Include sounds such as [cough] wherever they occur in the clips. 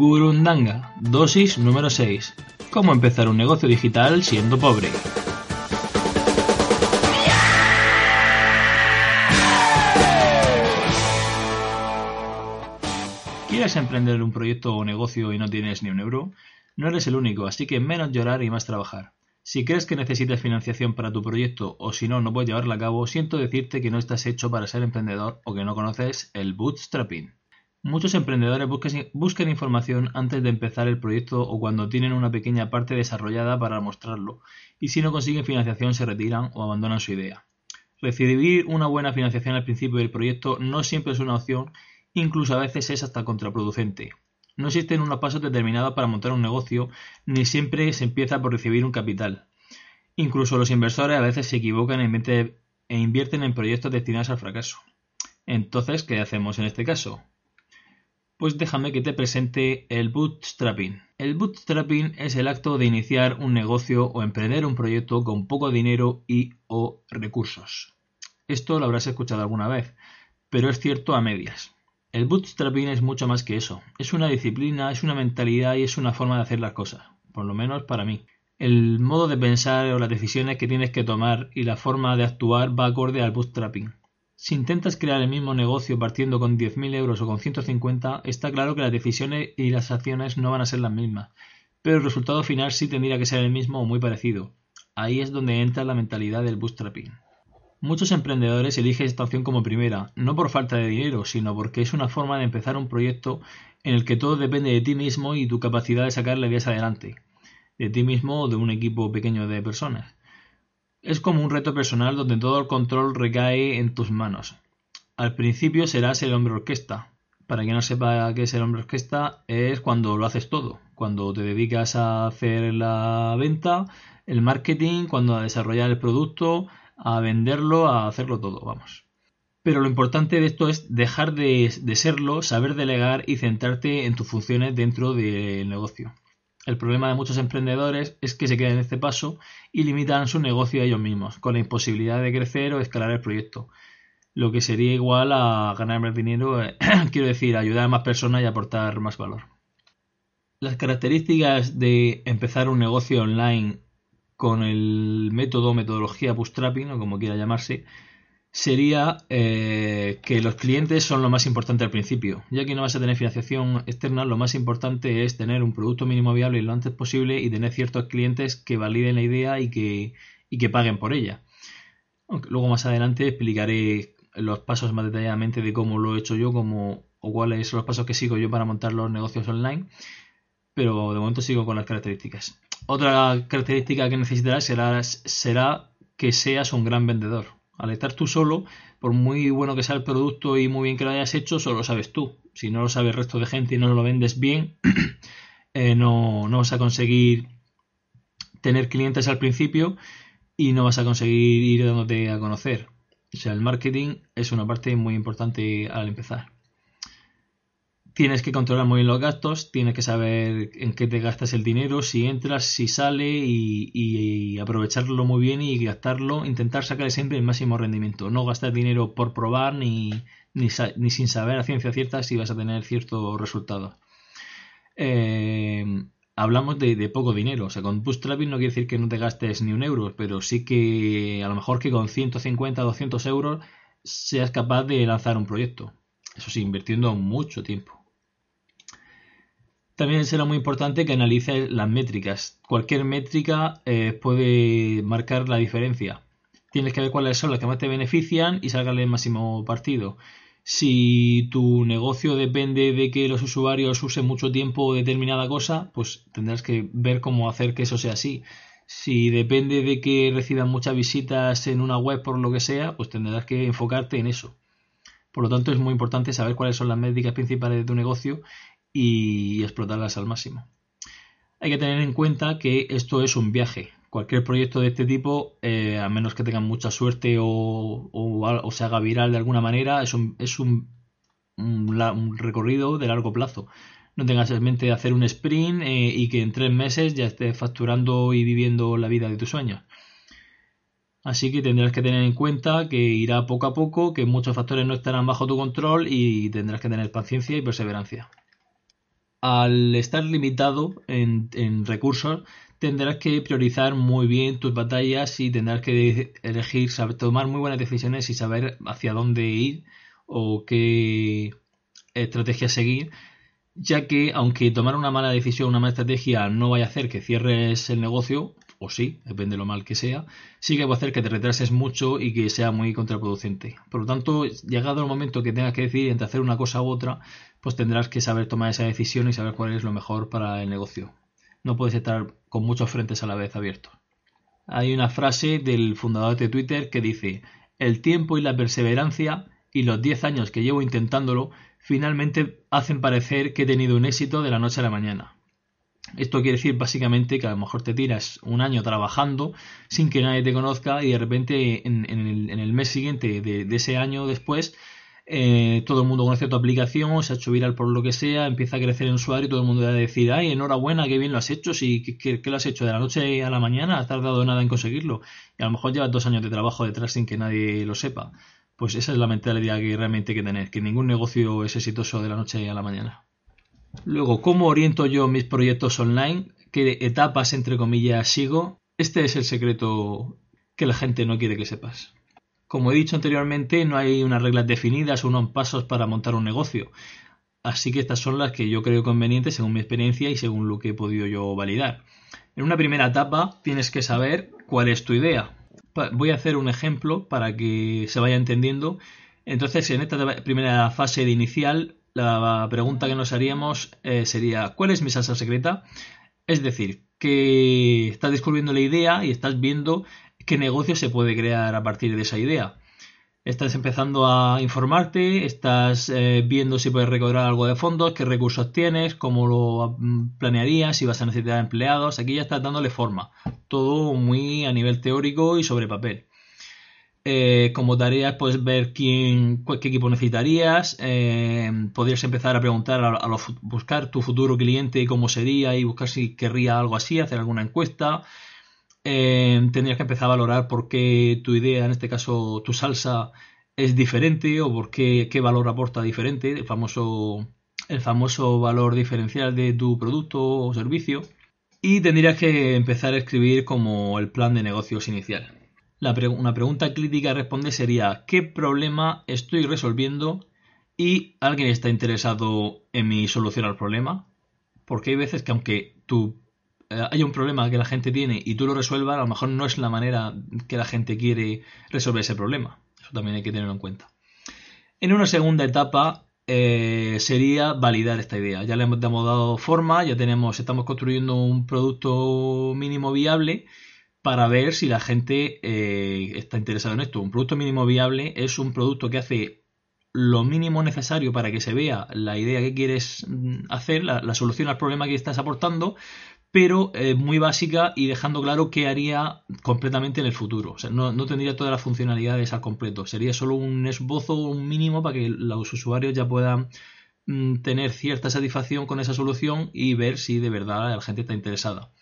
Gurundanga, dosis número 6. Cómo empezar un negocio digital siendo pobre. ¿Quieres emprender un proyecto o negocio y no tienes ni un euro? No eres el único, así que menos llorar y más trabajar. Si crees que necesitas financiación para tu proyecto o si no, no puedes llevarla a cabo, siento decirte que no estás hecho para ser emprendedor o que no conoces el bootstrapping. Muchos emprendedores buscan información antes de empezar el proyecto o cuando tienen una pequeña parte desarrollada para mostrarlo, y si no consiguen financiación se retiran o abandonan su idea. Recibir una buena financiación al principio del proyecto no siempre es una opción, incluso a veces es hasta contraproducente. No existen unos pasos determinados para montar un negocio, ni siempre se empieza por recibir un capital. Incluso los inversores a veces se equivocan e invierten en proyectos destinados al fracaso. Entonces, ¿qué hacemos en este caso? Pues déjame que te presente el bootstrapping. El bootstrapping es el acto de iniciar un negocio o emprender un proyecto con poco dinero y o recursos. Esto lo habrás escuchado alguna vez, pero es cierto a medias. El bootstrapping es mucho más que eso. Es una disciplina, es una mentalidad y es una forma de hacer las cosas, por lo menos para mí. El modo de pensar o las decisiones que tienes que tomar y la forma de actuar va acorde al bootstrapping. Si intentas crear el mismo negocio partiendo con 10.000 euros o con 150, está claro que las decisiones y las acciones no van a ser las mismas, pero el resultado final sí tendría que ser el mismo o muy parecido. Ahí es donde entra la mentalidad del bootstrapping. Muchos emprendedores eligen esta opción como primera, no por falta de dinero, sino porque es una forma de empezar un proyecto en el que todo depende de ti mismo y tu capacidad de sacar la adelante, de ti mismo o de un equipo pequeño de personas. Es como un reto personal donde todo el control recae en tus manos. Al principio serás el hombre orquesta. Para quien no sepa qué es el hombre orquesta, es cuando lo haces todo. Cuando te dedicas a hacer la venta, el marketing, cuando a desarrollar el producto, a venderlo, a hacerlo todo, vamos. Pero lo importante de esto es dejar de, de serlo, saber delegar y centrarte en tus funciones dentro del negocio. El problema de muchos emprendedores es que se quedan en este paso y limitan su negocio a ellos mismos, con la imposibilidad de crecer o escalar el proyecto. Lo que sería igual a ganar más dinero, eh, [clears throat] quiero decir, ayudar a más personas y aportar más valor. Las características de empezar un negocio online con el método, metodología bootstrapping o como quiera llamarse, sería eh, que los clientes son lo más importante al principio. Ya que no vas a tener financiación externa, lo más importante es tener un producto mínimo viable lo antes posible y tener ciertos clientes que validen la idea y que, y que paguen por ella. luego más adelante explicaré los pasos más detalladamente de cómo lo he hecho yo como, o cuáles son los pasos que sigo yo para montar los negocios online. Pero de momento sigo con las características. Otra característica que necesitarás será, será que seas un gran vendedor al estar tú solo, por muy bueno que sea el producto y muy bien que lo hayas hecho, solo lo sabes tú. Si no lo sabe el resto de gente y no lo vendes bien, [clears throat] eh, no, no vas a conseguir tener clientes al principio y no vas a conseguir ir dándote a conocer. O sea, el marketing es una parte muy importante al empezar tienes que controlar muy bien los gastos, tienes que saber en qué te gastas el dinero, si entras, si sale y, aprovecharlo muy bien y gastarlo, intentar sacar siempre el máximo rendimiento, no gastar dinero por probar ni, ni, sin saber a ciencia cierta si vas a tener cierto resultado. Eh, hablamos de, de, poco dinero, o sea, con bootstrapping no quiere decir que no te gastes ni un euro, pero sí que a lo mejor que con 150, 200 euros seas capaz de lanzar un proyecto. Eso sí, invirtiendo mucho tiempo. También será muy importante que analices las métricas. Cualquier métrica eh, puede marcar la diferencia. Tienes que ver cuáles son las que más te benefician y sacarle el máximo partido. Si tu negocio depende de que los usuarios usen mucho tiempo determinada cosa, pues tendrás que ver cómo hacer que eso sea así. Si depende de que reciban muchas visitas en una web por lo que sea, pues tendrás que enfocarte en eso. Por lo tanto, es muy importante saber cuáles son las métricas principales de tu negocio y explotarlas al máximo. Hay que tener en cuenta que esto es un viaje. Cualquier proyecto de este tipo, eh, a menos que tengan mucha suerte o, se haga viral de alguna manera, es un, recorrido de largo plazo. No tengas en mente hacer un sprint eh, y que en tres meses ya estés facturando y viviendo la vida de tus sueños. Así que tendrás que tener en cuenta que irá poco a poco, que muchos factores no estarán bajo tu control y tendrás que tener paciencia y perseverancia. Al estar limitado en, recursos, tendrás que priorizar muy bien tus batallas y tendrás que elegir, saber, tomar muy buenas decisiones y saber hacia dónde ir o qué estrategia seguir, ya que aunque tomar una mala decisión, una mala estrategia no vaya a hacer que cierres el negocio, o sí, depende de lo mal que sea, sí que a hacer que te retrases mucho y que sea muy contraproducente. Por lo tanto, llegado el momento que tengas que decidir entre hacer una cosa u otra, pues tendrás que saber tomar esa decisión y saber cuál es lo mejor para el negocio. No puedes estar con muchos frentes a la vez abiertos. Hay una frase del fundador de Twitter que dice, el tiempo y la perseverancia y los 10 años que llevo intentándolo finalmente hacen parecer que he tenido un éxito de la noche a la mañana. Esto quiere decir básicamente que a lo mejor te tiras un año trabajando sin que nadie te conozca y de repente en, el, mes siguiente de, ese año después eh, todo el mundo conoce tu aplicación, se ha hecho viral por lo que sea, empieza a crecer el usuario y todo el mundo va a decir, ay, enhorabuena, qué bien lo has hecho, si, ¿qué, lo has hecho de la noche a la mañana? ¿Has tardado nada en conseguirlo? Y a lo mejor llevas dos años de trabajo detrás sin que nadie lo sepa. Pues esa es la mentalidad que realmente hay que tener, que ningún negocio es exitoso de la noche a la mañana. Luego, ¿cómo oriento yo mis proyectos online? ¿Qué etapas, entre comillas, sigo? Este es el secreto que la gente no quiere que sepas. Como he dicho anteriormente, no hay unas reglas definidas o unos pasos para montar un negocio. Así que estas son las que yo creo convenientes según mi experiencia y según lo que he podido yo validar. En una primera etapa tienes que saber cuál es tu idea. Voy a hacer un ejemplo para que se vaya entendiendo. Entonces, en esta primera fase de inicial, la pregunta que nos haríamos eh, sería, ¿cuál es mi salsa secreta? Es decir, que estás descubriendo la idea y estás viendo qué negocio se puede crear a partir de esa idea. Estás empezando a informarte, estás eh, viendo si puedes recaudar algo de fondos, qué recursos tienes, cómo lo mm, planearías, si vas a necesitar empleados. Aquí ya estás dándole forma. Todo muy a nivel teórico y sobre papel. Eh, como tareas puedes ver quién, qué equipo necesitarías, eh, podrías empezar a preguntar, a, buscar tu futuro cliente cómo sería y buscar si querría algo así, hacer alguna encuesta. Eh, tendrías que empezar a valorar por qué tu idea, en este caso tu salsa, es diferente o por qué, qué valor aporta diferente, el famoso, el famoso valor diferencial de tu producto o servicio. Y tendrías que empezar a escribir como el plan de negocios inicial una pregunta crítica a responder sería ¿qué problema estoy resolviendo? y alguien está interesado en mi solución al problema. Porque hay veces que aunque tú eh, haya un problema que la gente tiene y tú lo resuelvas, a lo mejor no es la manera que la gente quiere resolver ese problema. Eso también hay que tenerlo en cuenta. En una segunda etapa eh, sería validar esta idea. Ya le hemos dado forma, ya tenemos, estamos construyendo un producto mínimo viable para ver si la gente eh, está interesada en esto. Un producto mínimo viable es un producto que hace lo mínimo necesario para que se vea la idea que quieres mm, hacer, la, solución al problema que estás aportando, pero muy básica y dejando claro qué haría completamente en el futuro. O sea, no, tendría todas las funcionalidades al completo. Sería solo un esbozo, un mínimo para que los usuarios ya puedan mm, tener cierta satisfacción con esa solución y ver si de verdad la gente está interesada.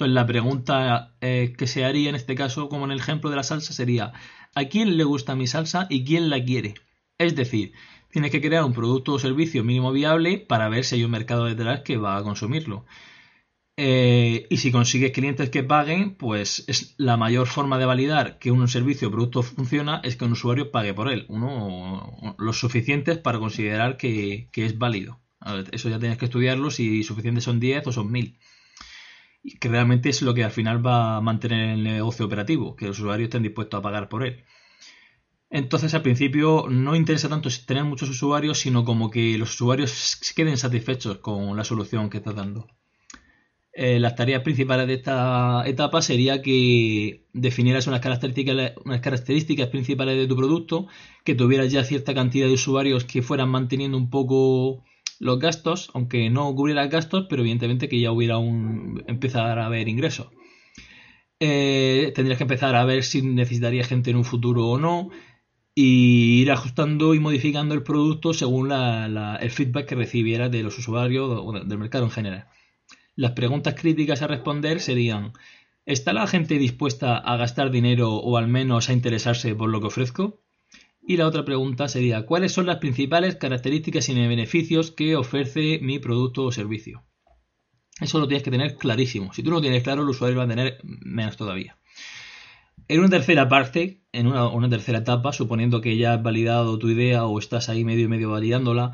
Entonces la pregunta eh, que se haría en este caso, como en el ejemplo de la salsa, sería ¿a quién le gusta mi salsa y quién la quiere? Es decir, tienes que crear un producto o servicio mínimo viable para ver si hay un mercado detrás que va a consumirlo. Eh, y si consigues clientes que paguen, pues es la mayor forma de validar que un servicio o producto funciona es que un usuario pague por él, uno los suficientes para considerar que, es válido. eso ya tienes que estudiarlo si suficientes son 10 o son 1000 que realmente es lo que al final va a mantener el negocio operativo, que los usuarios estén dispuestos a pagar por él. Entonces al principio no interesa tanto tener muchos usuarios, sino como que los usuarios queden satisfechos con la solución que estás dando. eh, las tareas principales de esta etapa sería que definieras unas características principales de tu producto, que tuvieras ya cierta cantidad de usuarios que fueran manteniendo un poco los gastos, aunque no cubriera gastos, pero evidentemente que ya hubiera un empezar a haber ingresos. Eh, tendrías que empezar a ver si necesitaría gente en un futuro o no y ir ajustando y modificando el producto según el feedback que recibiera de los usuarios o del mercado en general. Las preguntas críticas a responder serían ¿Está la gente dispuesta a gastar dinero o al menos a interesarse por lo que ofrezco? Y la otra pregunta sería ¿cuáles son las principales características y beneficios que ofrece mi producto o servicio? Eso lo tienes que tener clarísimo. Si tú no lo tienes claro, el usuario va a tener menos todavía. En una tercera parte, en una, tercera etapa, suponiendo que ya has validado tu idea o estás ahí medio y medio validándola,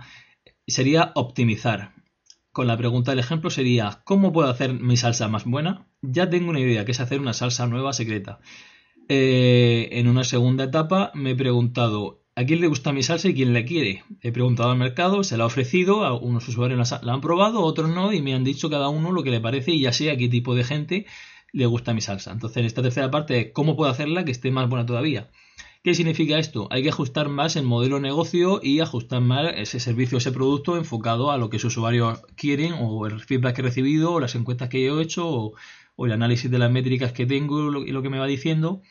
sería optimizar. Con la pregunta del ejemplo sería, ¿cómo puedo hacer mi salsa más buena? Ya tengo una idea, que es hacer una salsa nueva secreta. Eh, en una segunda etapa me he preguntado, ¿a quién le gusta mi salsa y quién la quiere? He preguntado al mercado, se la he ofrecido, a unos usuarios la, han probado, otros no, y me han dicho cada uno lo que le parece y ya sé a qué tipo de gente le gusta mi salsa. Entonces, en esta tercera parte, ¿cómo puedo hacerla que esté más buena todavía? ¿Qué significa esto? Hay que ajustar más el modelo de negocio y ajustar más ese servicio, ese producto enfocado a lo que sus usuarios quieren o el feedback que he recibido o las encuestas que yo he hecho o, el análisis de las métricas que tengo y lo, que me va diciendo,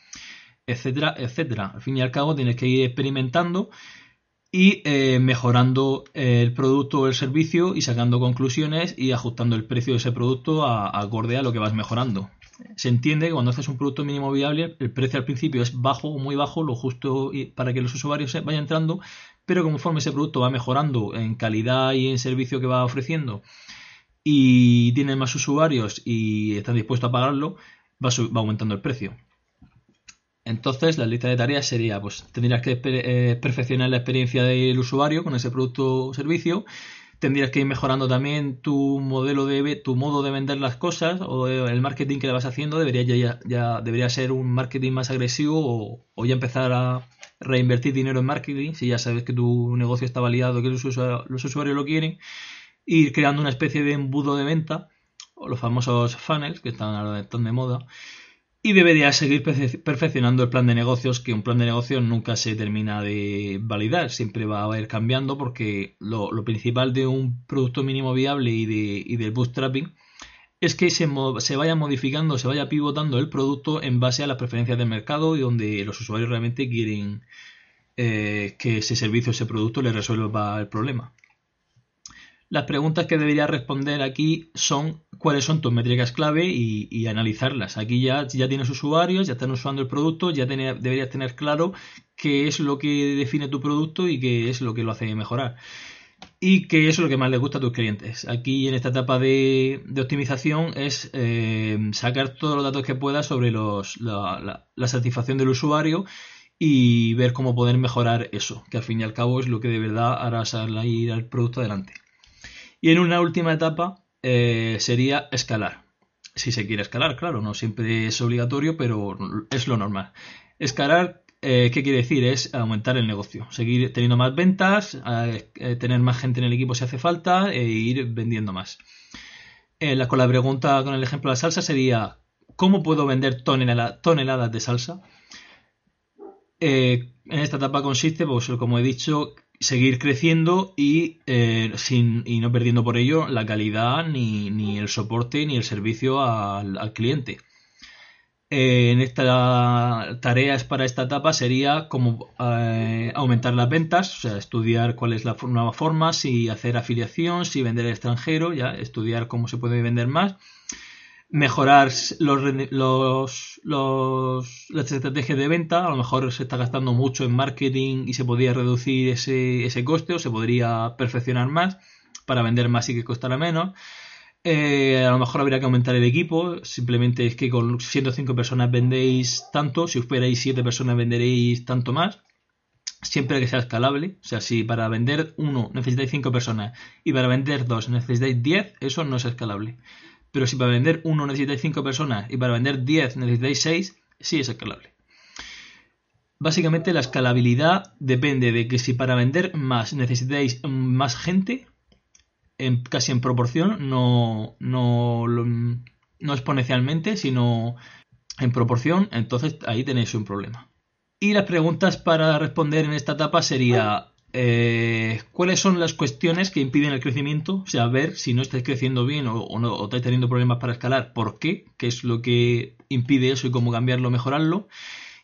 etcétera, etcétera. Al fin y al cabo tienes que ir experimentando y eh, mejorando el producto o el servicio y sacando conclusiones y ajustando el precio de ese producto a acorde a lo que vas mejorando se entiende que cuando haces un producto mínimo viable, el precio al principio es bajo o muy bajo, lo justo para que los usuarios vayan entrando, pero conforme ese producto va mejorando en calidad y en servicio que va ofreciendo y tiene más usuarios y están dispuestos a pagarlo, va, aumentando el precio. Entonces, la lista de tareas sería, pues tendrías que eh, perfeccionar la experiencia del usuario con ese producto o servicio, tendrías que ir mejorando también tu modelo de tu modo de vender las cosas o el marketing que le vas haciendo debería ya, ya debería ser un marketing más agresivo o, ya empezar a reinvertir dinero en marketing si ya sabes que tu negocio está validado que los usuarios, los usuarios lo quieren ir creando una especie de embudo de venta o los famosos funnels que están ahora están de moda y debería seguir perfeccionando el plan de negocios, que un plan de negocios nunca se termina de validar, siempre va a ir cambiando porque lo, principal de un producto mínimo viable y, de, y del bootstrapping es que se, se, vaya modificando, se vaya pivotando el producto en base a las preferencias del mercado y donde los usuarios realmente quieren eh, que ese servicio, ese producto les resuelva el problema. Las preguntas que deberías responder aquí son cuáles son tus métricas clave y, analizarlas. Aquí ya, tienes usuarios, ya están usando el producto, ya deberías tener claro qué es lo que define tu producto y qué es lo que lo hace mejorar. Y qué es lo que más les gusta a tus clientes. Aquí en esta etapa de, optimización es eh, sacar todos los datos que puedas sobre los, la, satisfacción del usuario y ver cómo poder mejorar eso, que al fin y al cabo es lo que de verdad hará salir al producto adelante. Y en una última etapa eh, sería escalar. Si se quiere escalar, claro, no siempre es obligatorio, pero es lo normal. Escalar, eh, ¿qué quiere decir? Es aumentar el negocio, seguir teniendo más ventas, eh, tener más gente en el equipo si hace falta e ir vendiendo más. con la pregunta, con el ejemplo de la salsa, sería ¿cómo puedo vender toneladas de salsa? en esta etapa consiste, pues como he dicho, seguir creciendo y, eh, sin, y no perdiendo por ello la calidad ni, ni el soporte ni el servicio al, cliente. Eh, en esta tareas para esta etapa sería como eh, aumentar las ventas, o sea, estudiar cuál es la nueva forma, si hacer afiliación, si vender al extranjero, ya estudiar cómo se puede vender más mejorar los, los, las estrategias de venta. A lo mejor se está gastando mucho en marketing y se podría reducir ese, ese coste o se podría perfeccionar más para vender más y que costara menos. Eh, a lo mejor habría que aumentar el equipo. Simplemente es que con 105 personas vendéis tanto. Si esperáis 7 personas venderéis tanto más. Siempre que sea escalable. O sea, si para vender uno necesitáis 5 personas y para vender dos necesitáis 10, eso no es escalable. Pero si para vender uno necesitáis 5 personas y para vender 10 necesitáis 6, sí es escalable. Básicamente la escalabilidad depende de que si para vender más necesitáis más gente en, casi en proporción, no, no, no exponencialmente, sino en proporción, entonces ahí tenéis un problema. Y las preguntas para responder en esta etapa sería eh, cuáles son las cuestiones que impiden el crecimiento, o sea, ver si no estáis creciendo bien o, no, o estáis teniendo problemas para escalar, por qué, qué es lo que impide eso y cómo cambiarlo, mejorarlo,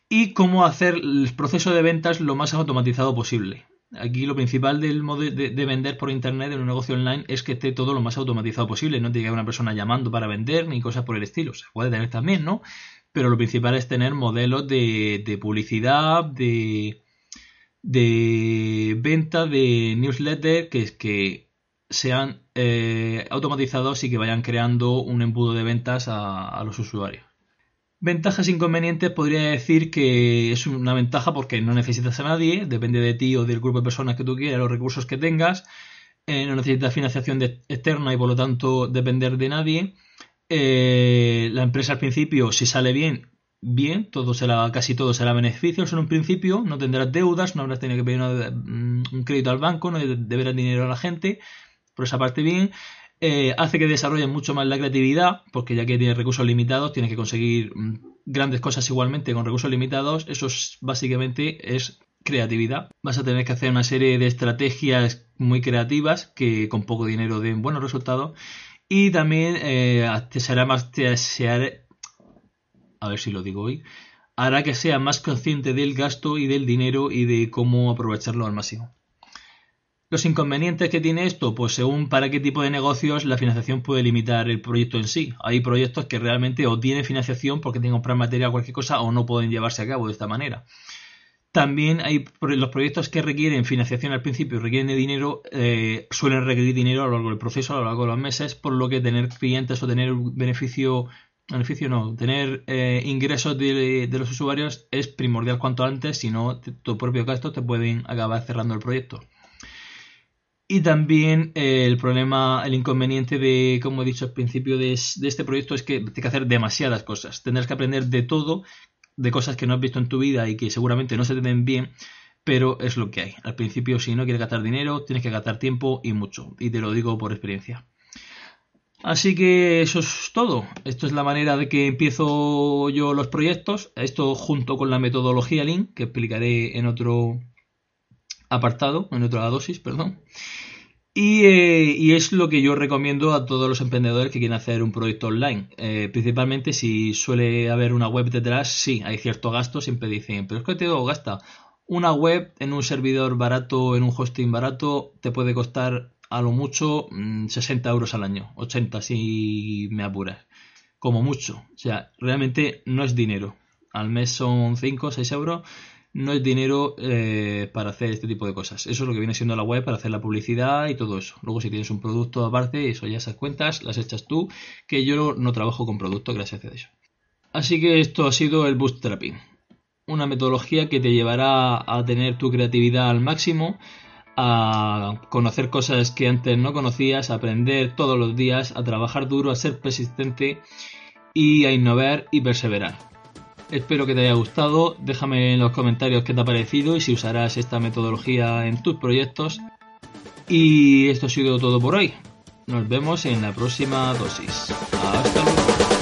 y cómo hacer el proceso de ventas lo más automatizado posible. Aquí lo principal del modo de, vender por internet en un negocio online es que esté todo lo más automatizado posible. No que haber una persona llamando para vender ni cosas por el estilo. Se puede tener también, ¿no? Pero lo principal es tener modelos de, publicidad, de, de venta, de newsletter que, que sean eh, automatizados y que vayan creando un embudo de ventas a los usuarios. Ventajas e inconvenientes podría decir que es una ventaja porque no necesitas a nadie, depende de ti o del grupo de personas que tú quieras, los recursos que tengas, eh, no necesitas financiación externa y por lo tanto depender de nadie. Eh, la empresa al principio, si sale bien, bien, todo será, casi todo será beneficios en un principio, no tendrás deudas, no habrás tenido que pedir mm, un crédito al banco, no deberás dinero a la gente, por esa parte bien. Eh, hace que desarrollen mucho más la creatividad, porque ya que tiene recursos limitados, tienes que conseguir mm, grandes cosas igualmente con recursos limitados. Eso básicamente es creatividad. Vas a tener que hacer una serie de estrategias muy creativas que con poco dinero den buenos resultados. Y también eh, te será más. Te, a ver si lo digo hoy. Hará que sea más consciente del gasto y del dinero y de cómo aprovecharlo al máximo. Los inconvenientes que tiene esto, pues según para qué tipo de negocios la financiación puede limitar el proyecto en sí. Hay proyectos que realmente o tienen financiación porque tienen que comprar material o cualquier cosa o no pueden llevarse a cabo de esta manera. También hay los proyectos que requieren financiación al principio y requieren de dinero, eh, suelen requerir dinero a lo largo del proceso, a lo largo de los meses, por lo que tener clientes o tener beneficio, beneficio no, tener eh, ingresos de, de, los usuarios es primordial cuanto antes, si no, tu propio gasto te pueden acabar cerrando el proyecto. Y también eh, el problema, el inconveniente de, como he dicho al principio de, este proyecto es que tienes que hacer demasiadas cosas. Tendrás que aprender de todo, de cosas que no has visto en tu vida y que seguramente no se te den bien, pero es lo que hay. Al principio, si no quieres gastar dinero, tienes que gastar tiempo y mucho. Y te lo digo por experiencia. Así que eso es todo. Esto es la manera de que empiezo yo los proyectos. Esto junto con la metodología Lean, que explicaré en otro apartado, en otra dosis, perdón. Eh, y, es lo que yo recomiendo a todos los emprendedores que quieren hacer un proyecto online. Eh, principalmente si suele haber una web detrás, sí, hay cierto gasto, siempre dicen, pero es que te digo, gasta. Una web en un servidor barato, en un hosting barato, te puede costar a lo mucho 60 mm, euros al año, 80 si me apuras, como mucho. O sea, realmente no es dinero. Al mes son 5 o 6 euros no es dinero eh, para hacer este tipo de cosas. Eso es lo que viene siendo la web para hacer la publicidad y todo eso. Luego si tienes un producto aparte, eso ya esas cuentas las echas tú, que yo no trabajo con productos gracias a eso. Así que esto ha sido el bootstrapping. Una metodología que te llevará a tener tu creatividad al máximo, a conocer cosas que antes no conocías, a aprender todos los días, a trabajar duro, a ser persistente y a innovar y perseverar. Espero que te haya gustado, déjame en los comentarios qué te ha parecido y si usarás esta metodología en tus proyectos. Y esto ha sido todo por hoy. Nos vemos en la próxima dosis. Hasta luego.